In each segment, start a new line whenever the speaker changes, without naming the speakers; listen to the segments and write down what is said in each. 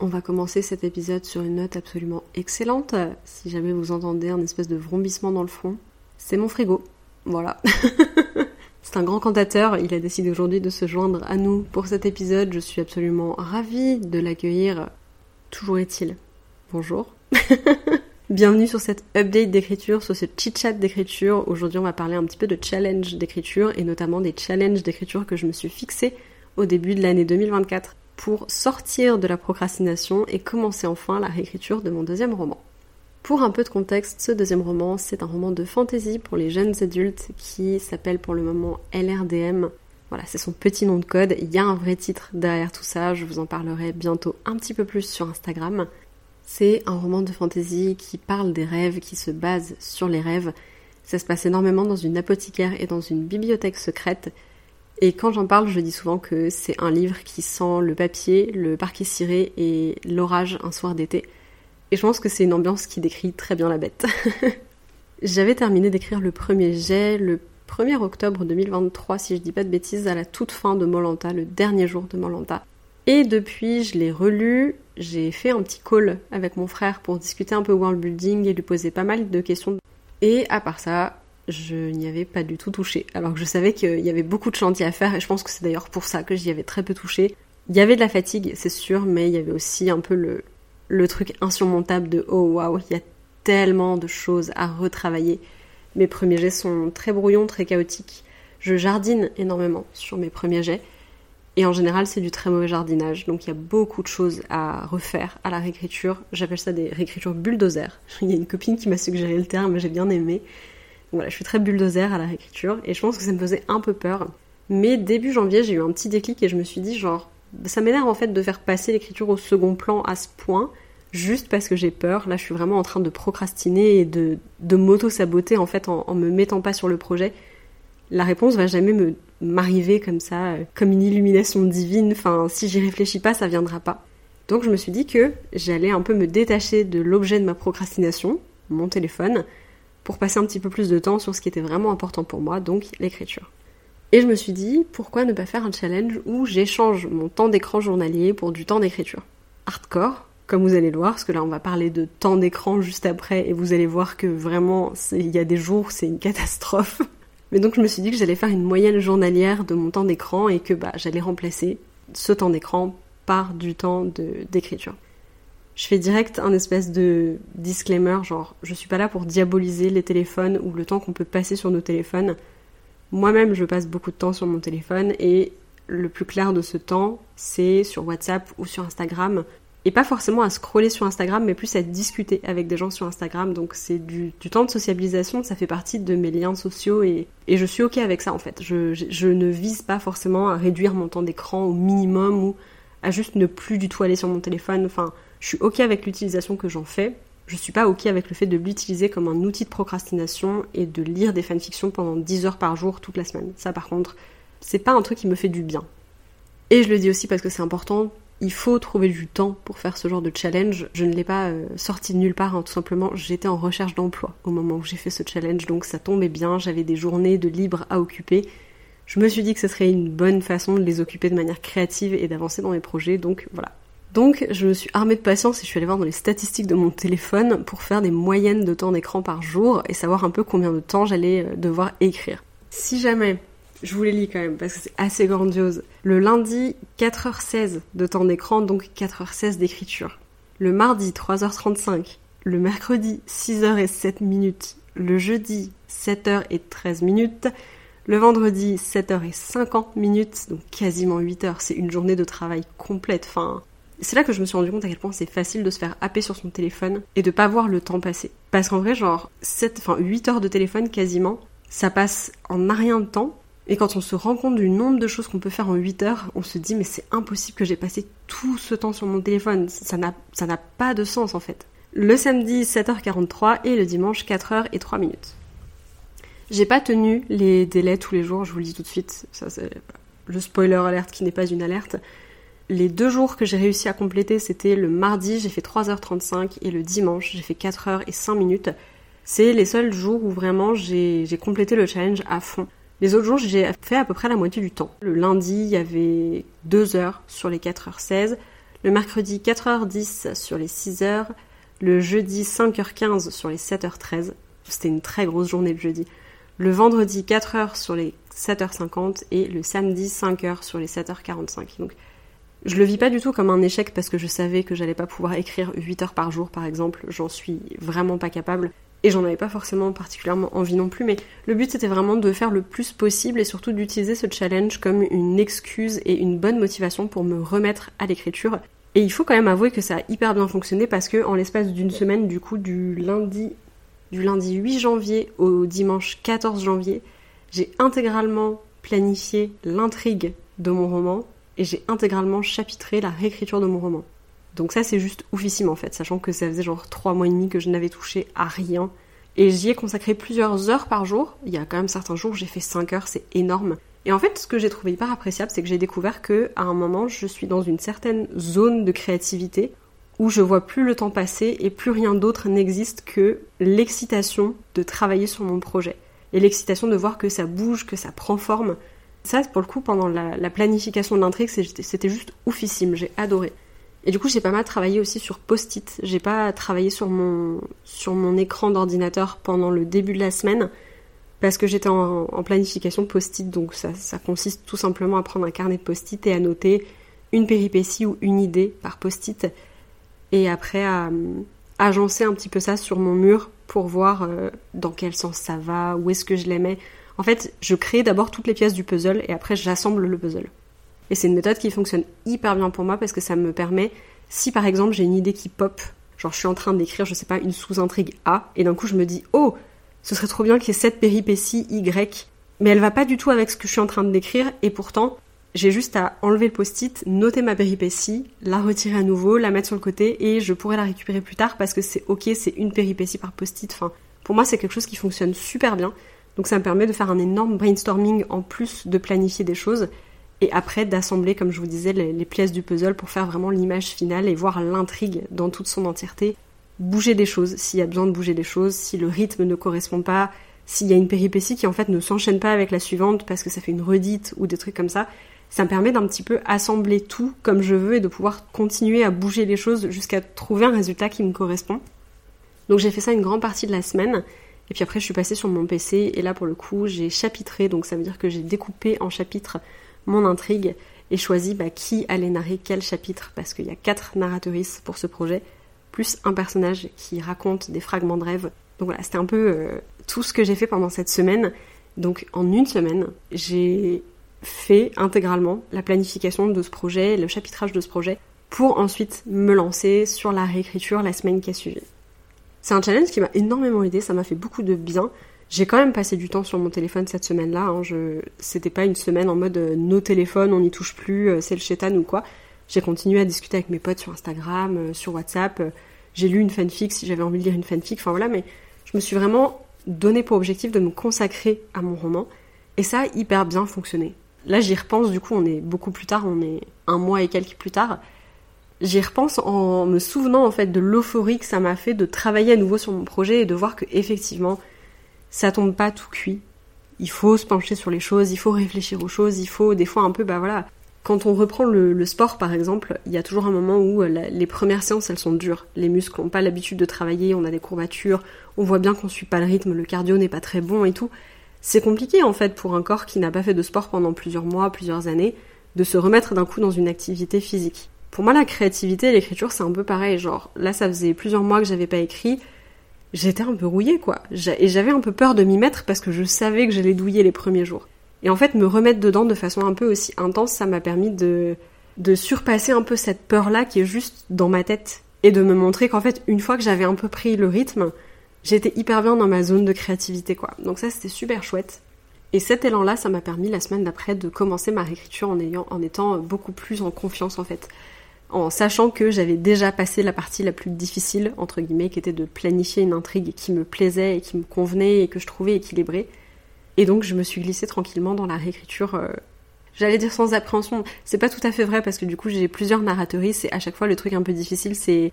on va commencer cet épisode sur une note absolument excellente. Si jamais vous entendez un espèce de vrombissement dans le fond, c'est mon frigo. Voilà. c'est un grand cantateur, il a décidé aujourd'hui de se joindre à nous pour cet épisode. Je suis absolument ravie de l'accueillir. Toujours est-il. Bonjour. Bienvenue sur cette update d'écriture, sur ce chit-chat d'écriture. Aujourd'hui, on va parler un petit peu de challenge d'écriture et notamment des challenges d'écriture que je me suis fixé au début de l'année 2024 pour sortir de la procrastination et commencer enfin la réécriture de mon deuxième roman. Pour un peu de contexte, ce deuxième roman, c'est un roman de fantasy pour les jeunes adultes qui s'appelle pour le moment LRDM. Voilà, c'est son petit nom de code. Il y a un vrai titre derrière tout ça, je vous en parlerai bientôt un petit peu plus sur Instagram. C'est un roman de fantasy qui parle des rêves, qui se base sur les rêves. Ça se passe énormément dans une apothicaire et dans une bibliothèque secrète et quand j'en parle, je dis souvent que c'est un livre qui sent le papier, le parquet ciré et l'orage un soir d'été. Et je pense que c'est une ambiance qui décrit très bien la bête. J'avais terminé d'écrire le premier jet le 1er octobre 2023, si je dis pas de bêtises, à la toute fin de Molanta, le dernier jour de Molanta. Et depuis, je l'ai relu, j'ai fait un petit call avec mon frère pour discuter un peu world building et lui poser pas mal de questions. Et à part ça, je n'y avais pas du tout touché. Alors que je savais qu'il y avait beaucoup de chantiers à faire et je pense que c'est d'ailleurs pour ça que j'y avais très peu touché. Il y avait de la fatigue, c'est sûr, mais il y avait aussi un peu le, truc insurmontable de oh waouh, il y a tellement de choses à retravailler. Mes premiers jets sont très brouillons, très chaotiques. Je jardine énormément sur mes premiers jets. Et en général, c'est du très mauvais jardinage. Donc il y a beaucoup de choses à refaire à la réécriture. J'appelle ça des réécritures bulldozer. Il y a une copine qui m'a suggéré le terme, j'ai bien aimé je suis très bulldozer à la réécriture et je pense que ça me faisait un peu peur. Mais début janvier, j'ai eu un petit déclic et je me suis dit genre ça m'énerve en fait de faire passer l'écriture au second plan à ce point juste parce que j'ai peur. Là, je suis vraiment en train de procrastiner et de, de m'auto-saboter en fait en, en, me mettant pas sur le projet. La réponse va jamais m'arriver comme ça, comme une illumination divine. Enfin, si j'y réfléchis pas, ça viendra pas. Donc je me suis dit que j'allais un peu me détacher de l'objet de ma procrastination, mon téléphone, pour passer un petit peu plus de temps sur ce qui était vraiment important pour moi, donc l'écriture. Et je me suis dit, pourquoi ne pas faire un challenge où j'échange mon temps d'écran journalier pour du temps d'écriture? Hardcore, comme vous allez le voir, parce que là on va parler de temps d'écran juste après, et vous allez voir que vraiment, il y a des jours, c'est une catastrophe. Mais donc je me suis dit que j'allais faire une moyenne journalière de mon temps d'écran et que bah, j'allais remplacer ce temps d'écran par du temps d'écriture je fais direct un espèce de disclaimer, genre je suis pas là pour diaboliser les téléphones ou le temps qu'on peut passer sur nos téléphones. Moi-même, je passe beaucoup de temps sur mon téléphone et le plus clair de ce temps, c'est sur WhatsApp ou sur Instagram. Et pas forcément à scroller sur Instagram, mais plus à discuter avec des gens sur Instagram. Donc c'est du, temps de sociabilisation, ça fait partie de mes liens sociaux et, je suis ok avec ça en fait. Je ne vise pas forcément à réduire mon temps d'écran au minimum ou à juste ne plus du tout aller sur mon téléphone. Enfin, je suis ok avec l'utilisation que j'en fais. Je suis pas ok avec le fait de l'utiliser comme un outil de procrastination et de lire des fanfictions pendant 10 heures par jour toute la semaine. Ça par contre, c'est pas un truc qui me fait du bien. Et je le dis aussi parce que c'est important, il faut trouver du temps pour faire ce genre de challenge. Je ne l'ai pas euh, sorti de nulle part, hein, tout simplement. J'étais en recherche d'emploi au moment où j'ai fait ce challenge, donc ça tombait bien. J'avais des journées de libre à occuper. Je me suis dit que ce serait une bonne façon de les occuper de manière créative et d'avancer dans mes projets, donc voilà. Donc je me suis armée de patience et je suis allée voir dans les statistiques de mon téléphone pour faire des moyennes de temps d'écran par jour et savoir un peu combien de temps j'allais euh, devoir écrire. Si jamais, je vous les lis quand même parce que c'est assez grandiose, le lundi 4h16 de temps d'écran, donc 4h16 d'écriture. Le mardi 3h35, le mercredi 6h07 minutes, le jeudi 7h13 minutes, le vendredi 7h50 minutes, donc quasiment 8h, c'est une journée de travail complète. Enfin, c'est là que je me suis rendu compte à quel point c'est facile de se faire happer sur son téléphone et de pas voir le temps passer. Parce qu'en vrai, genre, 7, enfin 8 heures de téléphone quasiment, ça passe en rien de temps. Et quand on se rend compte du nombre de choses qu'on peut faire en 8 heures, on se dit mais c'est impossible que j'ai passé tout ce temps sur mon téléphone. Ça n'a, ça n'a pas de sens en fait. le samedi 7h43 et le dimanche 4h et 3 minutes. J'ai pas tenu les délais tous les jours, je vous le dis tout de suite, ça c'est le spoiler alerte qui n'est pas une alerte. Les deux jours que j'ai réussi à compléter, c'était le mardi, j'ai fait 3h35 et le dimanche, j'ai fait 4h et 5 minutes. C'est les seuls jours où vraiment j'ai complété le challenge à fond. Les autres jours, j'ai fait à peu près la moitié du temps. Le lundi, il y avait 2 heures sur les 4h16. Le mercredi, 4h10 sur les 6 h Le jeudi, 5h15 sur les 7h13. C'était une très grosse journée le jeudi. Le vendredi, 4h sur les 7h50 et le samedi, 5h sur les 7h45. Donc, je le vis pas du tout comme un échec parce que je savais que j'allais pas pouvoir écrire 8 heures par jour par exemple. J'en suis vraiment pas capable et j'en avais pas forcément particulièrement envie non plus, mais le but c'était vraiment de faire le plus possible et surtout d'utiliser ce challenge comme une excuse et une bonne motivation pour me remettre à l'écriture. Et il faut quand même avouer que ça a hyper bien fonctionné parce que en l'espace d'une semaine, du coup du lundi du lundi 8 janvier au dimanche 14 janvier, j'ai intégralement planifié l'intrigue de mon roman et j'ai intégralement chapitré la réécriture de mon roman. Donc ça c'est juste oufissime en fait, sachant que ça faisait genre trois mois et demi que je n'avais touché à rien. Et j'y ai consacré plusieurs heures par jour. Il y a quand même certains jours j'ai fait 5 heures, c'est énorme. Et en fait, ce que j'ai trouvé hyper appréciable, c'est que j'ai découvert que à un moment, je suis dans une certaine zone de créativité où je vois plus le temps passer et plus rien d'autre n'existe que l'excitation de travailler sur mon projet. Et l'excitation de voir que ça bouge, que ça prend forme. Ça, pour le coup, pendant la, la planification de l'intrigue, c'était juste oufissime, j'ai adoré. Et du coup, j'ai pas mal travaillé aussi sur post-it. J'ai pas travaillé sur mon, sur mon écran d'ordinateur pendant le début de la semaine parce que j'étais en, planification post-it. Donc ça, consiste tout simplement à prendre un carnet de post-it et à noter une péripétie ou une idée par post-it et après à, agencer un petit peu ça sur mon mur pour voir euh, dans quel sens ça va, où est-ce que je les mets. En fait, je crée d'abord toutes les pièces du puzzle et après j'assemble le puzzle. Et c'est une méthode qui fonctionne hyper bien pour moi parce que ça me permet, si par exemple j'ai une idée qui pop, genre je suis en train d'écrire, je sais pas, une sous-intrigue A, et d'un coup je me dis, oh, ce serait trop bien qu'il y ait cette péripétie Y, mais elle va pas du tout avec ce que je suis en train de décrire, et pourtant, j'ai juste à enlever le post-it, noter ma péripétie, la retirer à nouveau, la mettre sur le côté, et je pourrai la récupérer plus tard parce que c'est ok, c'est une péripétie par post-it. Enfin, pour moi, c'est quelque chose qui fonctionne super bien. Donc ça me permet de faire un énorme brainstorming en plus de planifier des choses et après d'assembler, comme je vous disais, les, pièces du puzzle pour faire vraiment l'image finale et voir l'intrigue dans toute son entièreté. Bouger des choses, s'il y a besoin de bouger des choses, si le rythme ne correspond pas, s'il y a une péripétie qui en fait ne s'enchaîne pas avec la suivante parce que ça fait une redite ou des trucs comme ça, ça me permet d'un petit peu assembler tout comme je veux et de pouvoir continuer à bouger les choses jusqu'à trouver un résultat qui me correspond. Donc j'ai fait ça une grande partie de la semaine. Et puis après, je suis passée sur mon PC et là, pour le coup, j'ai chapitré. Donc ça veut dire que j'ai découpé en chapitres mon intrigue et choisi bah, qui allait narrer quel chapitre, parce qu'il y a quatre narratrices pour ce projet, plus un personnage qui raconte des fragments de rêve. Donc voilà, c'était un peu euh, tout ce que j'ai fait pendant cette semaine. Donc en une semaine, j'ai fait intégralement la planification de ce projet, le chapitrage de ce projet, pour ensuite me lancer sur la réécriture la semaine qui a suivi. C'est un challenge qui m'a énormément aidé, ça m'a fait beaucoup de bien. J'ai quand même passé du temps sur mon téléphone cette semaine-là. Hein. Je... C'était pas une semaine en mode euh, nos téléphones, on n'y touche plus, euh, c'est le chétan ou quoi. J'ai continué à discuter avec mes potes sur Instagram, euh, sur WhatsApp. J'ai lu une fanfic si j'avais envie de lire une fanfic. Enfin voilà, mais je me suis vraiment donné pour objectif de me consacrer à mon roman. Et ça a hyper bien fonctionné. Là, j'y repense, du coup, on est beaucoup plus tard, on est un mois et quelques plus tard. J'y repense en me souvenant en fait de l'euphorie que ça m'a fait de travailler à nouveau sur mon projet et de voir que effectivement ça tombe pas tout cuit. Il faut se pencher sur les choses, il faut réfléchir aux choses, il faut des fois un peu, bah voilà. Quand on reprend le, sport par exemple, il y a toujours un moment où euh, les premières séances elles sont dures. Les muscles n'ont pas l'habitude de travailler, on a des courbatures, on voit bien qu'on suit pas le rythme, le cardio n'est pas très bon et tout. C'est compliqué en fait pour un corps qui n'a pas fait de sport pendant plusieurs mois, plusieurs années, de se remettre d'un coup dans une activité physique. Pour moi, la créativité et l'écriture, c'est un peu pareil. Genre, là, ça faisait plusieurs mois que j'avais pas écrit j'étais un peu rouillée, quoi. Et j'avais un peu peur de m'y mettre parce que je savais que j'allais douiller les premiers jours. Et en fait, me remettre dedans de façon un peu aussi intense, ça m'a permis de, de surpasser un peu cette peur-là qui est juste dans ma tête. Et de me montrer qu'en fait, une fois que j'avais un peu pris le rythme, j'étais hyper bien dans ma zone de créativité, quoi. Donc ça, c'était super chouette. Et cet élan-là, ça m'a permis la semaine d'après de commencer ma réécriture en, ayant, en étant beaucoup plus en confiance, en fait en sachant que j'avais déjà passé la partie la plus difficile, entre guillemets, qui était de planifier une intrigue qui me plaisait et qui me convenait et que je trouvais équilibrée. Et donc je me suis glissée tranquillement dans la réécriture. Euh, j'allais dire sans appréhension, c'est pas tout à fait vrai parce que du coup j'ai plusieurs narratrices et à chaque fois le truc un peu difficile c'est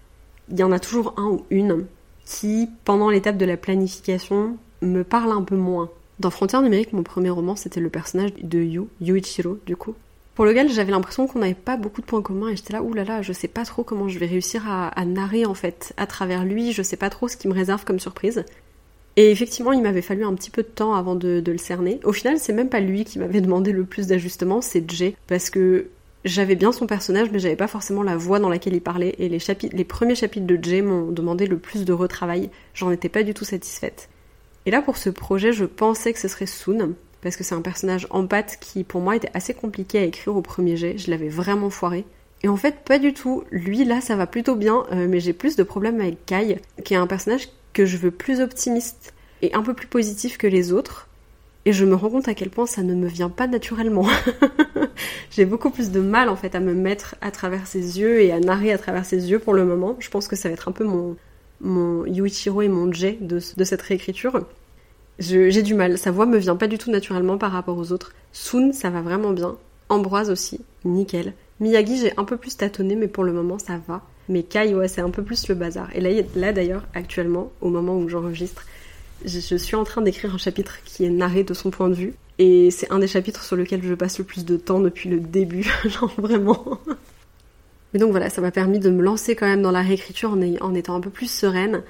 il y en a toujours un ou une qui pendant l'étape de la planification me parle un peu moins. Dans Frontières numériques, mon premier roman, c'était le personnage de Yu, Yuichiro, du coup. Pour lequel j'avais l'impression qu'on n'avait pas beaucoup de points communs et j'étais là, oulala, là là, je sais pas trop comment je vais réussir à, narrer en fait à travers lui, je sais pas trop ce qu'il me réserve comme surprise. Et effectivement, il m'avait fallu un petit peu de temps avant de, le cerner. Au final, c'est même pas lui qui m'avait demandé le plus d'ajustements, c'est Jay. Parce que j'avais bien son personnage, mais j'avais pas forcément la voix dans laquelle il parlait. Et les, chapitres, les premiers chapitres de Jay m'ont demandé le plus de retravail. J'en étais pas du tout satisfaite. Et là, pour ce projet, je pensais que ce serait Soon, parce que c'est un personnage en pâte qui, pour moi, était assez compliqué à écrire au premier jet. Je l'avais vraiment foiré. Et en fait, pas du tout. Lui, là, ça va plutôt bien, euh, mais j'ai plus de problèmes avec Kai, qui est un personnage que je veux plus optimiste et un peu plus positif que les autres. Et je me rends compte à quel point ça ne me vient pas naturellement. j'ai beaucoup plus de mal en fait à me mettre à travers ses yeux et à narrer à travers ses yeux pour le moment. Je pense que ça va être un peu mon, mon Yuichiro et mon Jay de, cette réécriture. J'ai du mal, sa voix me vient pas du tout naturellement par rapport aux autres. Soon, ça va vraiment bien. Ambroise aussi, nickel. Miyagi, j'ai un peu plus tâtonné, mais pour le moment, ça va. Mais Kai, ouais, c'est un peu plus le bazar. Et là, là d'ailleurs, actuellement, au moment où j'enregistre, je suis en train d'écrire un chapitre qui est narré de son point de vue. Et c'est un des chapitres sur lequel je passe le plus de temps depuis le début. Genre vraiment. Mais donc voilà, ça m'a permis de me lancer quand même dans la réécriture en, étant un peu plus sereine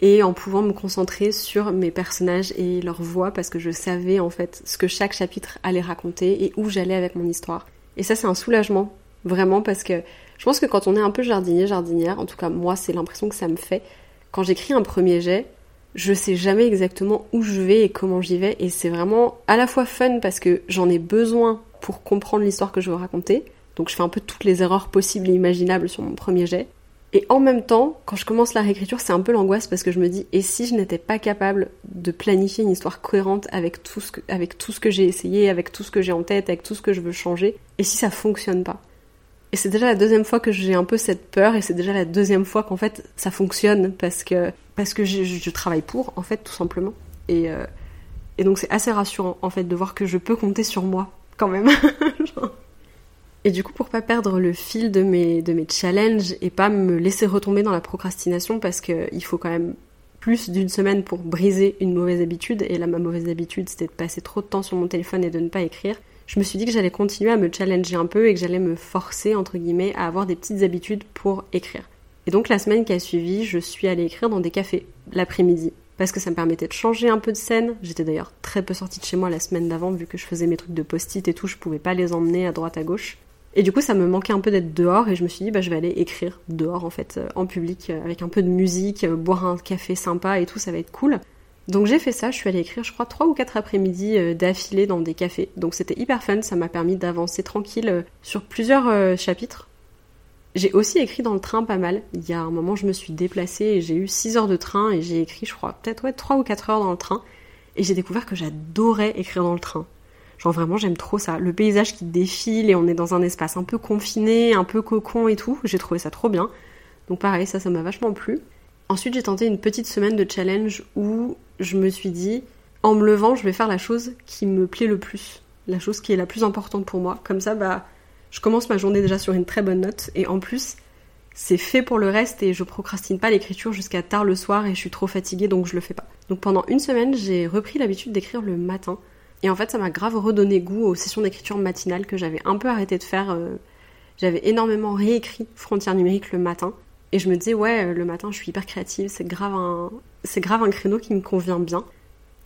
et en pouvant me concentrer sur mes personnages et leur voix parce que je savais en fait ce que chaque chapitre allait raconter et où j'allais avec mon histoire. Et ça c'est un soulagement, vraiment parce que je pense que quand on est un peu jardinier, jardinière, en tout cas moi c'est l'impression que ça me fait, quand j'écris un premier jet, je sais jamais exactement où je vais et comment j'y vais et c'est vraiment à la fois fun parce que j'en ai besoin pour comprendre l'histoire que je veux raconter, donc je fais un peu toutes les erreurs possibles et imaginables sur mon premier jet. Et en même temps, quand je commence la réécriture, c'est un peu l'angoisse parce que je me dis, et si je n'étais pas capable de planifier une histoire cohérente avec tout ce que, avec tout ce que j'ai essayé, avec tout ce que j'ai en tête, avec tout ce que je veux changer, et si ça fonctionne pas? Et c'est déjà la deuxième fois que j'ai un peu cette peur, et c'est déjà la deuxième fois qu'en fait ça fonctionne parce que, parce que je, travaille pour, en fait, tout simplement. Et, euh, et donc c'est assez rassurant, en fait, de voir que je peux compter sur moi, quand même. Et du coup, pour pas perdre le fil de mes, de mes challenges et pas me laisser retomber dans la procrastination, parce qu'il faut quand même plus d'une semaine pour briser une mauvaise habitude, et là ma mauvaise habitude c'était de passer trop de temps sur mon téléphone et de ne pas écrire, je me suis dit que j'allais continuer à me challenger un peu et que j'allais me forcer, entre guillemets, à avoir des petites habitudes pour écrire. Et donc la semaine qui a suivi, je suis allée écrire dans des cafés l'après-midi. Parce que ça me permettait de changer un peu de scène. J'étais d'ailleurs très peu sortie de chez moi la semaine d'avant, vu que je faisais mes trucs de post-it et tout, je pouvais pas les emmener à droite à gauche. Et du coup, ça me manquait un peu d'être dehors et je me suis dit, bah, je vais aller écrire dehors, en fait, euh, en public, euh, avec un peu de musique, euh, boire un café sympa et tout, ça va être cool. Donc j'ai fait ça, je suis allée écrire, je crois, trois ou quatre après-midi d'affilée dans des cafés. Donc c'était hyper fun, ça m'a permis d'avancer tranquille sur plusieurs chapitres. J'ai aussi écrit dans le train pas mal. Il y a un moment, je me suis déplacée et j'ai eu 6 heures de train et j'ai écrit, je crois, peut-être ouais, 3 ou 4 heures dans le train. Et j'ai découvert que j'adorais écrire dans le train. Genre vraiment j'aime trop ça. Le paysage qui défile et on est dans un espace un peu confiné, un peu cocon et tout. J'ai trouvé ça trop bien. Donc pareil, ça, ça m'a vachement plu. Ensuite j'ai tenté une petite semaine de challenge où je me suis dit, en me levant, je vais faire la chose qui me plaît le plus. La chose qui est la plus importante pour moi. Comme ça, bah, je commence ma journée déjà sur une très bonne note. Et en plus, c'est fait pour le reste et je procrastine pas l'écriture jusqu'à tard le soir et je suis trop fatiguée donc je le fais pas. Donc pendant une semaine, j'ai repris l'habitude d'écrire le matin. Et en fait, ça m'a grave redonné goût aux sessions d'écriture matinale que j'avais un peu arrêté de faire. Euh, j'avais énormément réécrit Frontières numériques le matin. Et je me disais, ouais, euh, le matin, je suis hyper créative, c'est grave un, grave un créneau qui me convient bien.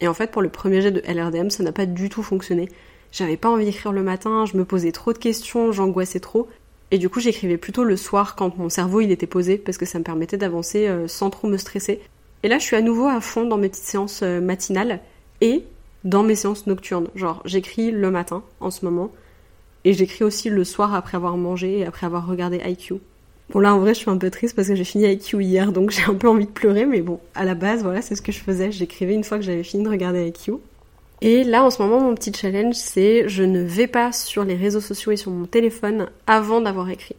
Et en fait, pour le premier jet de LRDM, ça n'a pas du tout fonctionné. J'avais pas envie d'écrire le matin, je me posais trop de questions, j'angoissais trop. Et du coup, j'écrivais plutôt le soir quand mon cerveau il était posé parce que ça me permettait d'avancer euh, sans trop me stresser. Et là, je suis à nouveau à fond dans mes petites séances matinales et dans mes séances nocturnes. Genre, j'écris le matin en ce moment, et j'écris aussi le soir après avoir mangé et après avoir regardé IQ. Bon là en vrai je suis un peu triste parce que j'ai fini IQ hier donc j'ai un peu envie de pleurer mais bon à la base voilà c'est ce que je faisais, j'écrivais une fois que j'avais fini de regarder IQ. Et là en ce moment mon petit challenge c'est je ne vais pas sur les réseaux sociaux et sur mon téléphone avant d'avoir écrit.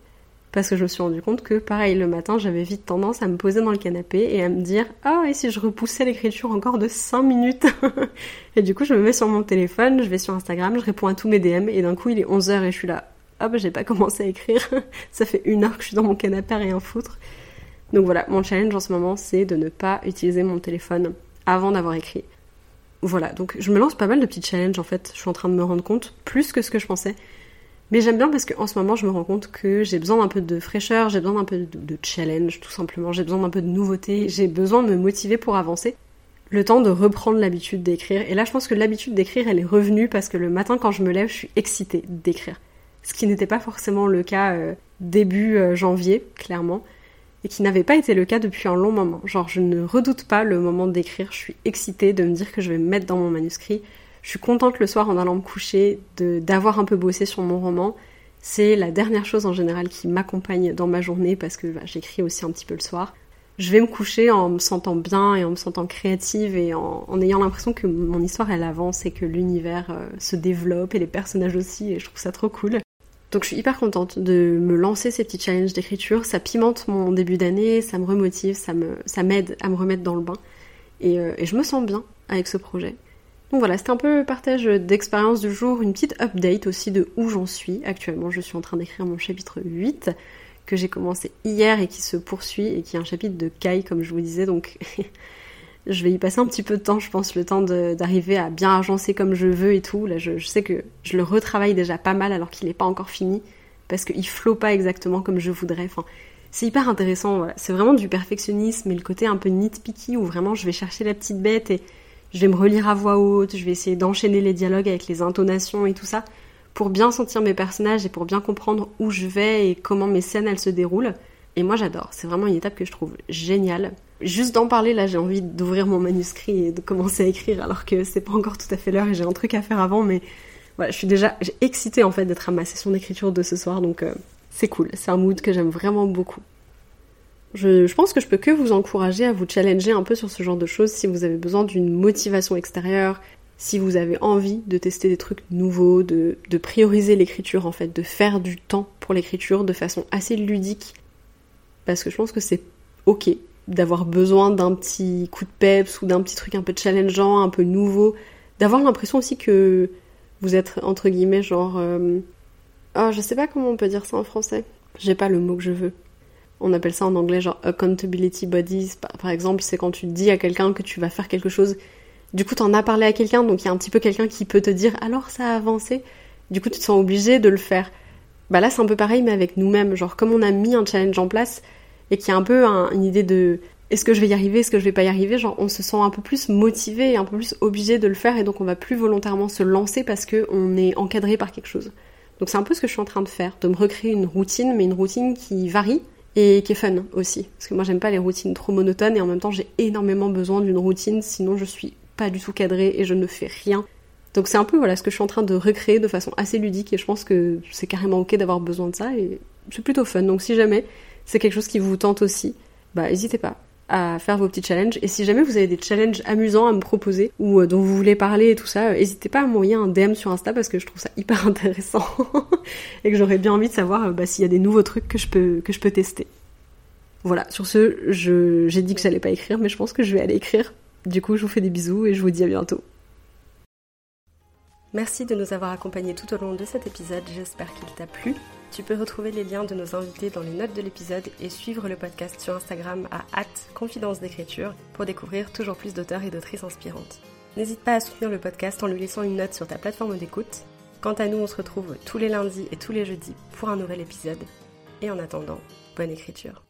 Parce que je me suis rendu compte que pareil le matin j'avais vite tendance à me poser dans le canapé et à me dire ah et si je repoussais l'écriture encore de 5 minutes? Et du coup je me mets sur mon téléphone, je vais sur Instagram, je réponds à tous mes DM et d'un coup il est 11h et je suis là ah bah j'ai pas commencé à écrire, ça fait une heure que je suis dans mon canapé à rien foutre. Donc voilà, mon challenge en ce moment c'est de ne pas utiliser mon téléphone avant d'avoir écrit. Voilà, donc je me lance pas mal de petits challenges en fait, je suis en train de me rendre compte, plus que ce que je pensais. Mais j'aime bien parce qu'en ce moment je me rends compte que j'ai besoin d'un peu de fraîcheur, j'ai besoin d'un peu de, challenge tout simplement, j'ai besoin d'un peu de nouveauté, j'ai besoin de me motiver pour avancer. Le temps de reprendre l'habitude d'écrire. Et là je pense que l'habitude d'écrire elle est revenue parce que le matin quand je me lève je suis excitée d'écrire. Ce qui n'était pas forcément le cas euh, début euh, janvier, clairement et qui n'avait pas été le cas depuis un long moment. Genre, je ne redoute pas le moment d'écrire, je suis excitée de me dire que je vais me mettre dans mon manuscrit. Je suis contente le soir en allant me coucher d'avoir un peu bossé sur mon roman. C'est la dernière chose en général qui m'accompagne dans ma journée parce que bah, j'écris aussi un petit peu le soir. Je vais me coucher en me sentant bien et en me sentant créative et en, ayant l'impression que mon histoire elle avance et que l'univers euh, se développe et les personnages aussi et je trouve ça trop cool. Donc je suis hyper contente de me lancer ces petits challenges d'écriture. Ça pimente mon début d'année, ça me remotive, ça me, ça m'aide à me remettre dans le bain. Euh, et, je me sens bien avec ce projet. Donc voilà, c'était un peu le partage d'expérience du jour, une petite update aussi de où j'en suis. Actuellement, je suis en train d'écrire mon chapitre 8 que j'ai commencé hier et qui se poursuit et qui est un chapitre de Kai comme je vous disais. Donc je vais y passer un petit peu de temps, je pense, le temps d'arriver à bien agencer comme je veux et tout. Là, je, sais que je le retravaille déjà pas mal alors qu'il n'est pas encore fini, parce qu'il flot pas exactement comme je voudrais. Enfin, c'est hyper intéressant, C'est vraiment du perfectionnisme et le côté un peu nitpicky où vraiment je vais chercher la petite bête et je vais me relire à voix haute, je vais essayer d'enchaîner les dialogues avec les intonations et tout ça pour bien sentir mes personnages et pour bien comprendre où je vais et comment mes scènes elles se déroulent. Et moi j'adore, c'est vraiment une étape que je trouve géniale. Juste d'en parler là, j'ai envie d'ouvrir mon manuscrit et de commencer à écrire alors que c'est pas encore tout à fait l'heure et j'ai un truc à faire avant, mais voilà, je suis déjà excitée en fait d'être à ma session d'écriture de ce soir, donc euh, c'est cool, c'est un mood que j'aime vraiment beaucoup. Je, pense que je peux que vous encourager à vous challenger un peu sur ce genre de choses si vous avez besoin d'une motivation extérieure, si vous avez envie de tester des trucs nouveaux, de, prioriser l'écriture en fait, de faire du temps pour l'écriture de façon assez ludique parce que je pense que c'est ok d'avoir besoin d'un petit coup de peps ou d'un petit truc un peu challengeant, un peu nouveau, d'avoir l'impression aussi que vous êtes entre guillemets genre oh, je sais pas comment on peut dire ça en français. J'ai pas le mot que je veux. On appelle ça en anglais genre accountability bodies par exemple, c'est quand tu dis à quelqu'un que tu vas faire quelque chose, du coup t'en as parlé à quelqu'un donc il y a un petit peu quelqu'un qui peut te dire alors ça a avancé. Du coup tu te sens obligé de le faire. Bah là c'est un peu pareil mais avec nous-mêmes, genre comme on a mis un challenge en place, et qui a un peu une idée de est-ce que je vais y arriver, est-ce que je vais pas y arriver, genre on se sent un peu plus motivé et un peu plus obligé de le faire et donc on va plus volontairement se lancer parce qu'on est encadré par quelque chose. Donc c'est un peu ce que je suis en train de faire, de me recréer une routine, mais une routine qui varie et qui est fun aussi. Parce que moi j'aime pas les routines trop monotones et en même temps j'ai énormément besoin d'une routine, sinon je suis pas du tout cadrée et je ne fais rien. Donc c'est un peu voilà ce que je suis en train de recréer de façon assez ludique et je pense que c'est carrément ok d'avoir besoin de ça et c'est plutôt fun. Donc si jamais c'est quelque chose qui vous tente aussi, bah n'hésitez pas à faire vos petits challenges. Et si jamais vous avez des challenges amusants à me proposer ou euh, dont vous voulez parler et tout ça, n'hésitez pas à m'envoyer un DM sur Insta parce que je trouve ça hyper intéressant et que j'aurais bien envie de savoir euh, bah, s'il y a des nouveaux trucs que je peux, que je peux tester. Voilà, sur ce, j'ai dit que j'allais pas écrire, mais je pense que je vais aller écrire. Du coup, je vous fais des bisous et je vous dis à bientôt. Merci de nous avoir accompagnés tout au long de cet épisode, j'espère qu'il t'a plu. Tu peux retrouver les liens de nos invités dans les notes de l'épisode et suivre le podcast sur Instagram à confidence d'écriture pour découvrir toujours plus d'auteurs et d'autrices inspirantes. N'hésite pas à soutenir le podcast en lui laissant une note sur ta plateforme d'écoute. Quant à nous, on se retrouve tous les lundis et tous les jeudis pour un nouvel épisode. Et en attendant, bonne écriture.